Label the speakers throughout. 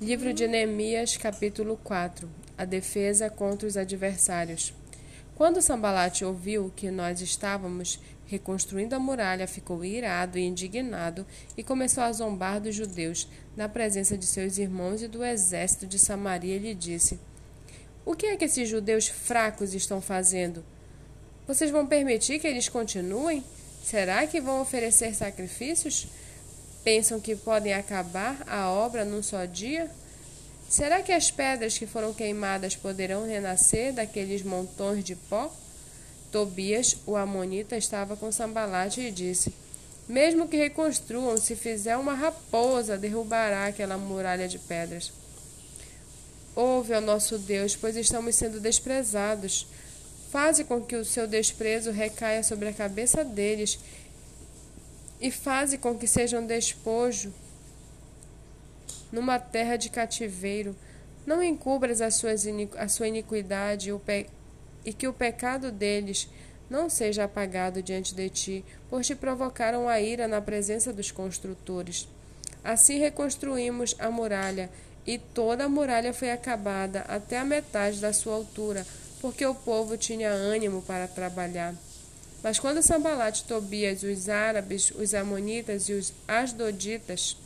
Speaker 1: Livro de Neemias, capítulo 4 A defesa contra os adversários. Quando Sambalate ouviu que nós estávamos reconstruindo a muralha, ficou irado e indignado e começou a zombar dos judeus na presença de seus irmãos e do exército de Samaria. Ele disse: O que é que esses judeus fracos estão fazendo? Vocês vão permitir que eles continuem? Será que vão oferecer sacrifícios? Pensam que podem acabar a obra num só dia? Será que as pedras que foram queimadas poderão renascer daqueles montões de pó? Tobias, o amonita, estava com Sambalate e disse: Mesmo que reconstruam, se fizer uma raposa, derrubará aquela muralha de pedras. Ouve ao nosso Deus, pois estamos sendo desprezados. Faze com que o seu desprezo recaia sobre a cabeça deles e faze com que sejam despojo numa terra de cativeiro. Não encubras a, suas a sua iniquidade e que o pecado deles não seja apagado diante de ti, pois te provocaram a ira na presença dos construtores. Assim reconstruímos a muralha, e toda a muralha foi acabada até a metade da sua altura, porque o povo tinha ânimo para trabalhar. Mas quando Sambalate, Tobias, os árabes, os amonitas e os asdoditas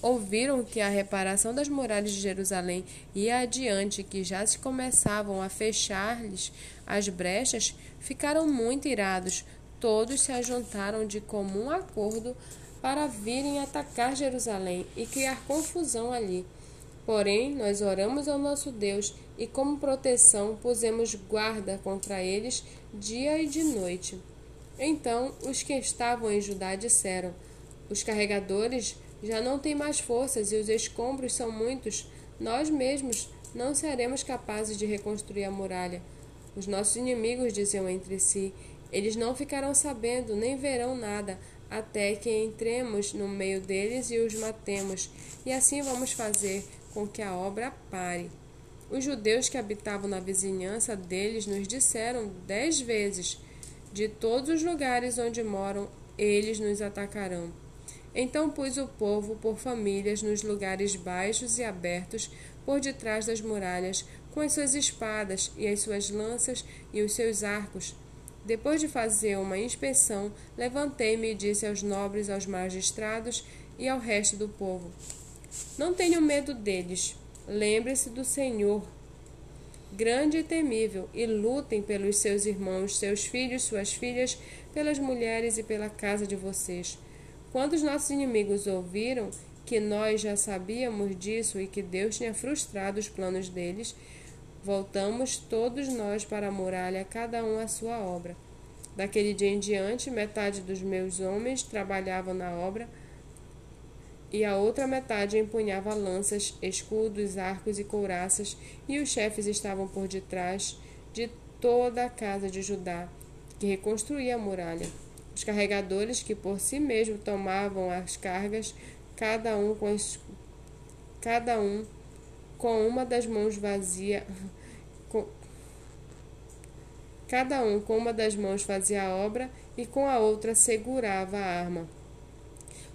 Speaker 1: ouviram que a reparação das muralhas de Jerusalém ia adiante, que já se começavam a fechar-lhes as brechas, ficaram muito irados. Todos se ajuntaram de comum acordo para virem atacar Jerusalém e criar confusão ali. Porém, nós oramos ao nosso Deus e, como proteção, pusemos guarda contra eles dia e de noite. Então, os que estavam em Judá disseram: Os carregadores já não têm mais forças e os escombros são muitos. Nós mesmos não seremos capazes de reconstruir a muralha. Os nossos inimigos diziam entre si: Eles não ficarão sabendo, nem verão nada, até que entremos no meio deles e os matemos, e assim vamos fazer com que a obra pare. Os judeus que habitavam na vizinhança deles nos disseram dez vezes: De todos os lugares onde moram, eles nos atacarão. Então pus o povo por famílias nos lugares baixos e abertos, por detrás das muralhas, com as suas espadas e as suas lanças e os seus arcos. Depois de fazer uma inspeção, levantei-me e disse aos nobres, aos magistrados e ao resto do povo: Não tenham medo deles. Lembre-se do Senhor, grande e temível, e lutem pelos seus irmãos, seus filhos, suas filhas, pelas mulheres e pela casa de vocês. Quando os nossos inimigos ouviram que nós já sabíamos disso e que Deus tinha frustrado os planos deles, Voltamos todos nós para a muralha, cada um a sua obra. Daquele dia em diante, metade dos meus homens trabalhavam na obra e a outra metade empunhava lanças, escudos, arcos e couraças, e os chefes estavam por detrás de toda a casa de Judá, que reconstruía a muralha. Os carregadores, que por si mesmos tomavam as cargas, cada um com as, cada um com uma das mãos vazia, com, cada um com uma das mãos fazia a obra e com a outra segurava a arma.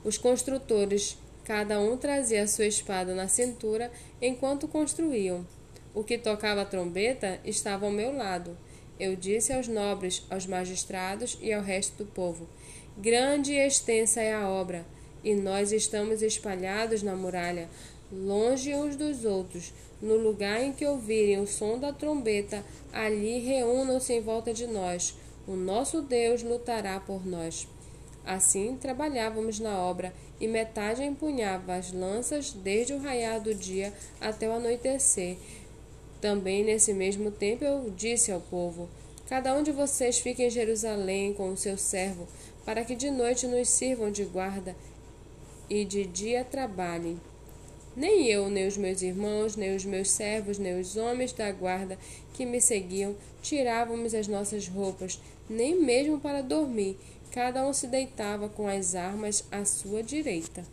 Speaker 1: Os construtores, cada um trazia sua espada na cintura enquanto construíam. O que tocava a trombeta estava ao meu lado. Eu disse aos nobres, aos magistrados e ao resto do povo: Grande e extensa é a obra, e nós estamos espalhados na muralha, longe uns dos outros. No lugar em que ouvirem o som da trombeta, ali reúnam-se em volta de nós. O nosso Deus lutará por nós. Assim trabalhávamos na obra, e metade empunhava as lanças desde o raiar do dia até o anoitecer. Também nesse mesmo tempo eu disse ao povo: Cada um de vocês fique em Jerusalém com o seu servo, para que de noite nos sirvam de guarda e de dia trabalhem. Nem eu, nem os meus irmãos, nem os meus servos, nem os homens da guarda que me seguiam tirávamos as nossas roupas, nem mesmo para dormir. Cada um se deitava com as armas à sua direita.